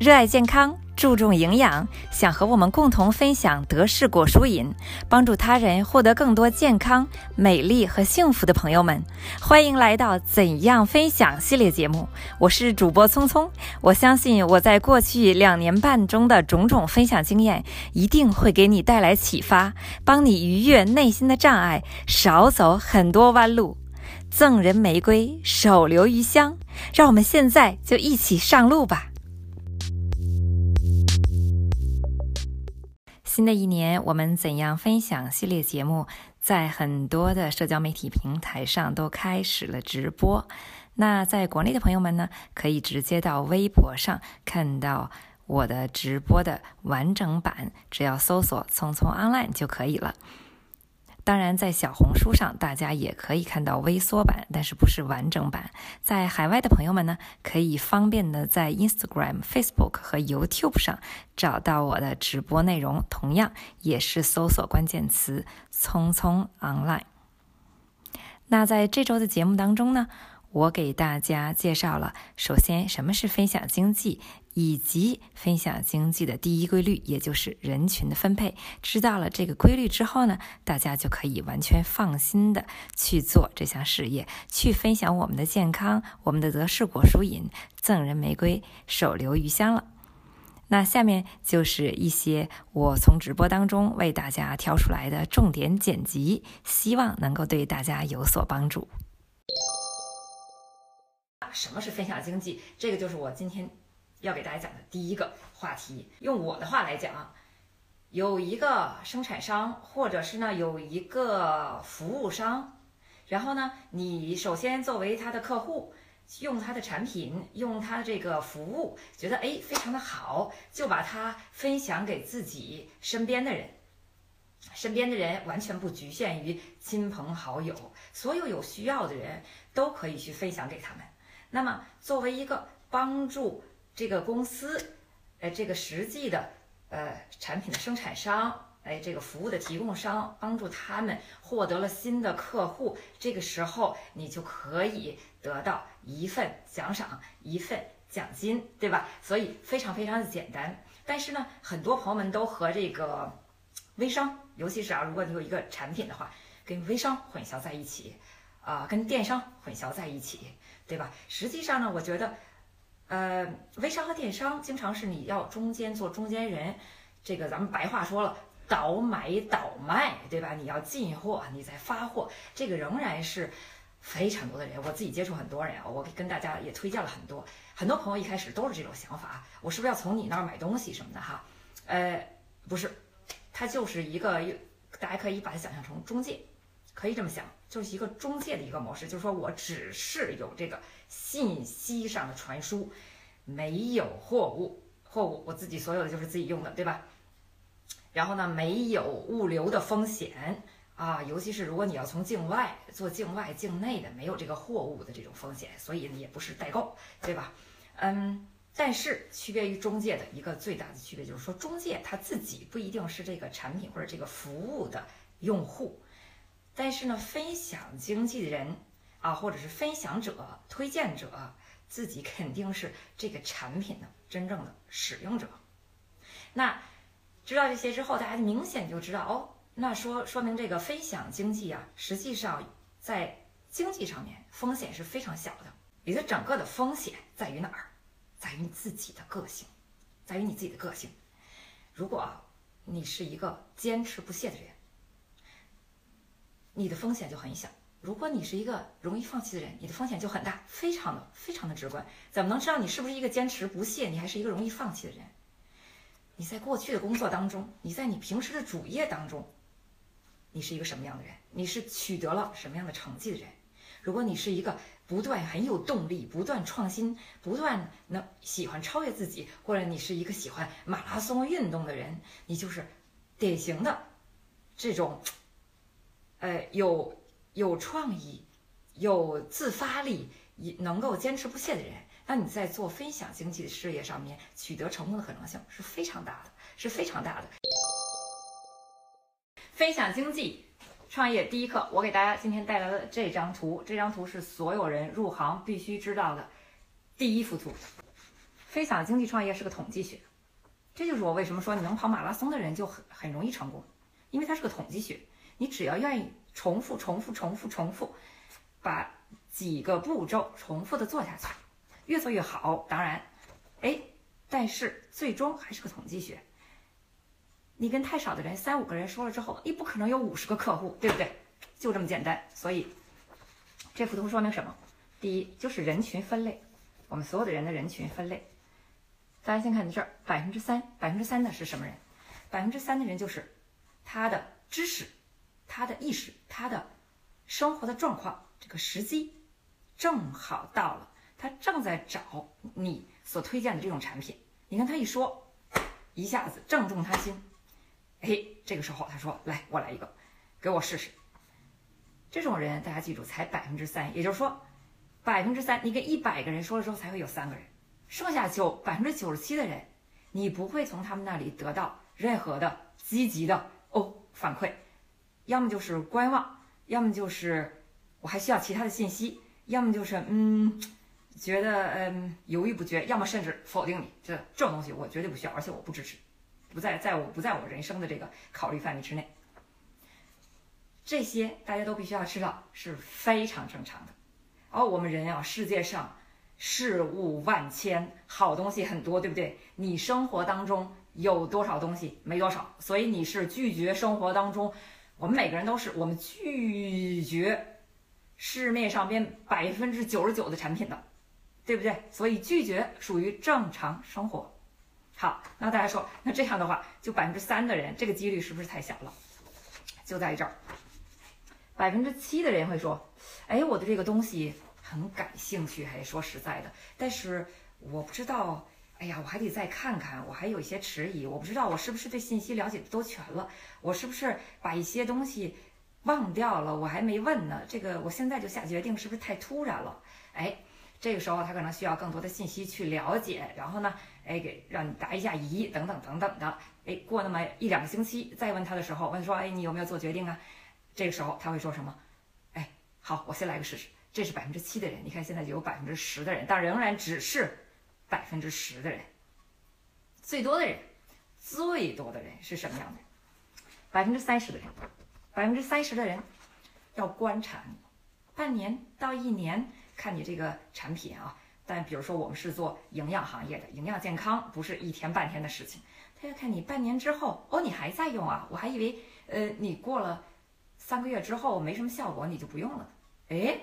热爱健康，注重营养，想和我们共同分享德式果蔬饮，帮助他人获得更多健康、美丽和幸福的朋友们，欢迎来到《怎样分享》系列节目。我是主播聪聪，我相信我在过去两年半中的种种分享经验，一定会给你带来启发，帮你逾越内心的障碍，少走很多弯路。赠人玫瑰，手留余香。让我们现在就一起上路吧。新的一年，我们怎样分享系列节目，在很多的社交媒体平台上都开始了直播。那在国内的朋友们呢，可以直接到微博上看到我的直播的完整版，只要搜索“匆匆 online” 就可以了。当然，在小红书上，大家也可以看到微缩版，但是不是完整版。在海外的朋友们呢，可以方便的在 Instagram、Facebook 和 YouTube 上找到我的直播内容，同样也是搜索关键词“匆匆 online”。那在这周的节目当中呢？我给大家介绍了，首先什么是分享经济，以及分享经济的第一规律，也就是人群的分配。知道了这个规律之后呢，大家就可以完全放心的去做这项事业，去分享我们的健康，我们的德式果蔬饮，赠人玫瑰，手留余香了。那下面就是一些我从直播当中为大家挑出来的重点剪辑，希望能够对大家有所帮助。什么是分享经济？这个就是我今天要给大家讲的第一个话题。用我的话来讲，有一个生产商，或者是呢有一个服务商，然后呢，你首先作为他的客户，用他的产品，用他的这个服务，觉得哎非常的好，就把它分享给自己身边的人。身边的人完全不局限于亲朋好友，所有有需要的人都可以去分享给他们。那么，作为一个帮助这个公司，呃，这个实际的呃产品的生产商，哎，这个服务的提供商，帮助他们获得了新的客户，这个时候你就可以得到一份奖赏，一份奖金，对吧？所以非常非常的简单。但是呢，很多朋友们都和这个微商，尤其是啊，如果你有一个产品的话，跟微商混淆在一起，啊，跟电商混淆在一起。对吧？实际上呢，我觉得，呃，微商和电商经常是你要中间做中间人，这个咱们白话说了，倒买倒卖，对吧？你要进货，你再发货，这个仍然是非常多的人。我自己接触很多人啊，我跟大家也推荐了很多，很多朋友一开始都是这种想法，我是不是要从你那儿买东西什么的哈？呃，不是，它就是一个，大家可以把它想象成中介。可以这么想，就是一个中介的一个模式，就是说我只是有这个信息上的传输，没有货物，货物我自己所有的就是自己用的，对吧？然后呢，没有物流的风险啊，尤其是如果你要从境外做境外、境内的，没有这个货物的这种风险，所以也不是代购，对吧？嗯，但是区别于中介的一个最大的区别就是说，中介他自己不一定是这个产品或者这个服务的用户。但是呢，分享经济的人啊，或者是分享者、推荐者，自己肯定是这个产品的真正的使用者。那知道这些之后，大家明显就知道哦，那说说明这个分享经济啊，实际上在经济上面风险是非常小的。你的整个的风险在于哪儿？在于你自己的个性，在于你自己的个性。如果你是一个坚持不懈的人。你的风险就很小。如果你是一个容易放弃的人，你的风险就很大，非常的非常的直观。怎么能知道你是不是一个坚持不懈，你还是一个容易放弃的人？你在过去的工作当中，你在你平时的主业当中，你是一个什么样的人？你是取得了什么样的成绩的人？如果你是一个不断很有动力、不断创新、不断能喜欢超越自己，或者你是一个喜欢马拉松运动的人，你就是典型的这种。呃，有有创意、有自发力、也能够坚持不懈的人，那你在做分享经济的事业上面取得成功的可能性是非常大的，是非常大的。分享经济创业第一课，我给大家今天带来的这张图，这张图是所有人入行必须知道的第一幅图。分享经济创业是个统计学，这就是我为什么说你能跑马拉松的人就很很容易成功，因为它是个统计学。你只要愿意重复、重复、重复、重复，把几个步骤重复的做下去，越做越好。当然，哎，但是最终还是个统计学。你跟太少的人，三五个人说了之后，你不可能有五十个客户，对不对？就这么简单。所以，这幅图说明什么？第一，就是人群分类，我们所有的人的人群分类。大家先看这儿，百分之三，百分之三的是什么人？百分之三的人就是他的知识、他的意识、他的生活的状况，这个时机正好到了，他正在找你所推荐的这种产品。你看他一说，一下子正中他心。哎，这个时候他说：“来，我来一个，给我试试。”这种人大家记住，才百分之三，也就是说，百分之三，你跟一百个人说了之后，才会有三个人，剩下九百分之九十七的人，你不会从他们那里得到任何的积极的哦反馈，要么就是观望，要么就是我还需要其他的信息，要么就是嗯觉得嗯犹豫不决，要么甚至否定你，这这种东西我绝对不需要，而且我不支持。不在，在我不在我人生的这个考虑范围之内。这些大家都必须要知道是非常正常的。而我们人啊，世界上事物万千，好东西很多，对不对？你生活当中有多少东西？没多少。所以你是拒绝生活当中，我们每个人都是，我们拒绝市面上边百分之九十九的产品的，对不对？所以拒绝属于正常生活。好，那大家说，那这样的话，就百分之三的人，这个几率是不是太小了？就在这儿，百分之七的人会说，哎，我对这个东西很感兴趣，还说实在的，但是我不知道，哎呀，我还得再看看，我还有一些迟疑，我不知道我是不是对信息了解的都全了，我是不是把一些东西忘掉了，我还没问呢，这个我现在就下决定，是不是太突然了？哎。这个时候他可能需要更多的信息去了解，然后呢，哎，给让你答一下疑，等等等等的，哎，过那么一两个星期再问他的时候，问说，哎，你有没有做决定啊？这个时候他会说什么？哎，好，我先来个试试。这是百分之七的人，你看现在就有百分之十的人，但仍然只是百分之十的人。最多的人，最多的人是什么样的？百分之三十的人，百分之三十的人要观察你，半年到一年。看你这个产品啊，但比如说我们是做营养行业的，营养健康不是一天半天的事情。他要看你半年之后，哦，你还在用啊？我还以为，呃，你过了三个月之后没什么效果，你就不用了。哎，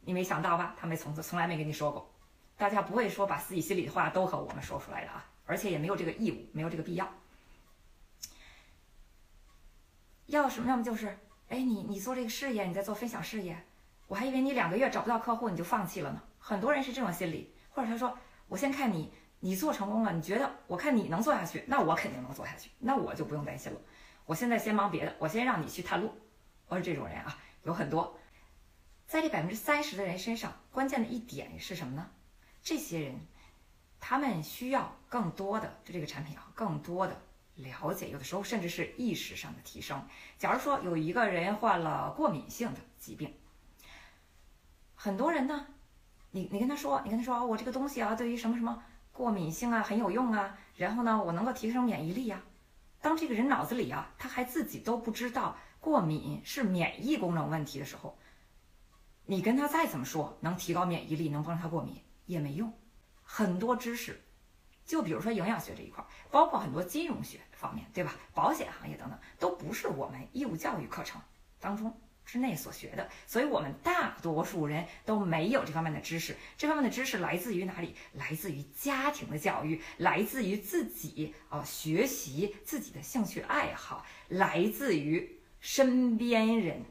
你没想到吧？他没从从来没跟你说过。大家不会说把自己心里的话都和我们说出来的啊，而且也没有这个义务，没有这个必要。要什么？要么就是，哎，你你做这个事业，你在做分享事业。我还以为你两个月找不到客户你就放弃了呢，很多人是这种心理，或者他说我先看你，你做成功了，你觉得我看你能做下去，那我肯定能做下去，那我就不用担心了。我现在先忙别的，我先让你去探路。我是这种人啊，有很多，在这百分之三十的人身上，关键的一点是什么呢？这些人，他们需要更多的对这个产品啊，更多的了解，有的时候甚至是意识上的提升。假如说有一个人患了过敏性的疾病。很多人呢，你你跟他说，你跟他说，我这个东西啊，对于什么什么过敏性啊很有用啊，然后呢，我能够提升免疫力呀。当这个人脑子里啊，他还自己都不知道过敏是免疫功能问题的时候，你跟他再怎么说能提高免疫力，能帮他过敏也没用。很多知识，就比如说营养学这一块，包括很多金融学方面，对吧？保险行业等等，都不是我们义务教育课程当中。之内所学的，所以我们大多数人都没有这方面的知识。这方面的知识来自于哪里？来自于家庭的教育，来自于自己啊学习自己的兴趣爱好，来自于身边人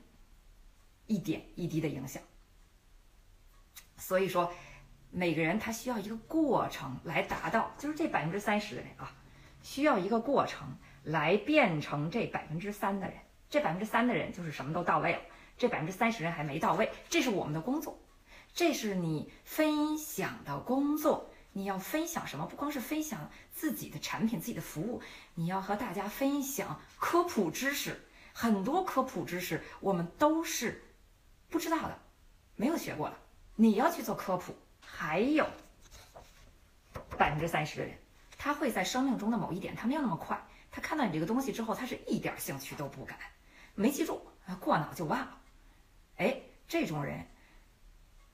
一点一滴的影响。所以说，每个人他需要一个过程来达到，就是这百分之三十的人啊，需要一个过程来变成这百分之三的人。这百分之三的人就是什么都到位了，这百分之三十人还没到位。这是我们的工作，这是你分享的工作。你要分享什么？不光是分享自己的产品、自己的服务，你要和大家分享科普知识。很多科普知识我们都是不知道的，没有学过的。你要去做科普。还有，百分之三十的人，他会在生命中的某一点，他没有那么快，他看到你这个东西之后，他是一点兴趣都不感，没记住，过脑就忘了。哎，这种人，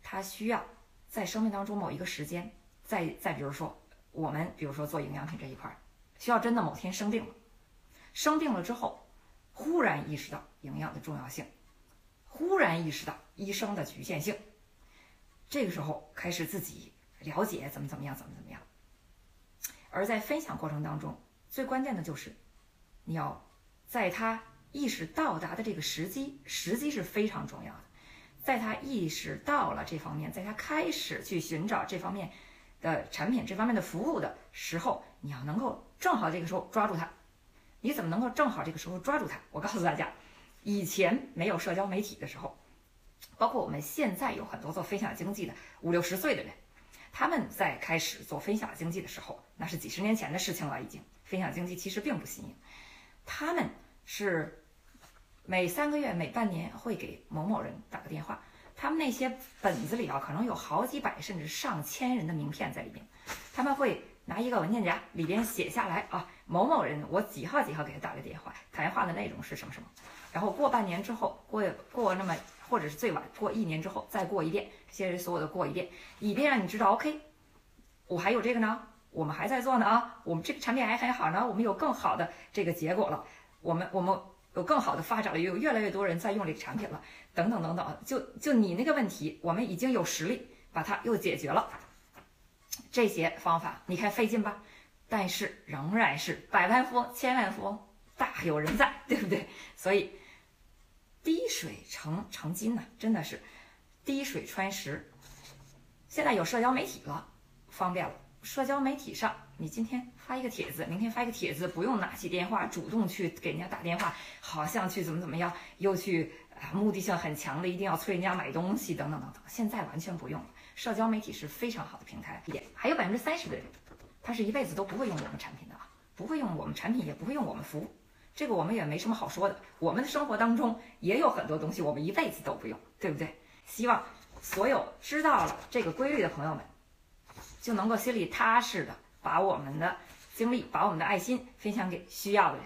他需要在生命当中某一个时间，再再比如说我们，比如说做营养品这一块，需要真的某天生病了，生病了之后，忽然意识到营养的重要性，忽然意识到医生的局限性，这个时候开始自己。了解怎么怎么样，怎么怎么样。而在分享过程当中，最关键的就是，你要在他意识到达的这个时机，时机是非常重要的。在他意识到了这方面，在他开始去寻找这方面的产品、这方面的服务的时候，你要能够正好这个时候抓住他。你怎么能够正好这个时候抓住他？我告诉大家，以前没有社交媒体的时候，包括我们现在有很多做分享经济的五六十岁的人。他们在开始做分享经济的时候，那是几十年前的事情了。已经分享经济其实并不新颖，他们是每三个月、每半年会给某某人打个电话。他们那些本子里啊，可能有好几百甚至上千人的名片在里面。他们会拿一个文件夹，里边写下来啊，某某人，我几号几号给他打个电话，谈话的内容是什么什么。然后过半年之后，过过那么。或者是最晚过一年之后再过一遍，这些人所有的过一遍，以便让你知道，OK，我还有这个呢，我们还在做呢啊，我们这个产品还很好呢，我们有更好的这个结果了，我们我们有更好的发展了，有越来越多人在用这个产品了，等等等等，就就你那个问题，我们已经有实力把它又解决了。这些方法你看费劲吧，但是仍然是百万富翁、千万富翁大有人在，对不对？所以。滴水成成金呐，真的是滴水穿石。现在有社交媒体了，方便了。社交媒体上，你今天发一个帖子，明天发一个帖子，不用拿起电话主动去给人家打电话，好像去怎么怎么样，又去啊目的性很强的，一定要催人家买东西等等等等。现在完全不用了，社交媒体是非常好的平台。也，还有百分之三十的人，他是一辈子都不会用我们产品的啊，不会用我们产品，也不会用我们服务。这个我们也没什么好说的，我们的生活当中也有很多东西我们一辈子都不用，对不对？希望所有知道了这个规律的朋友们，就能够心里踏实的把我们的经历、把我们的爱心分享给需要的人。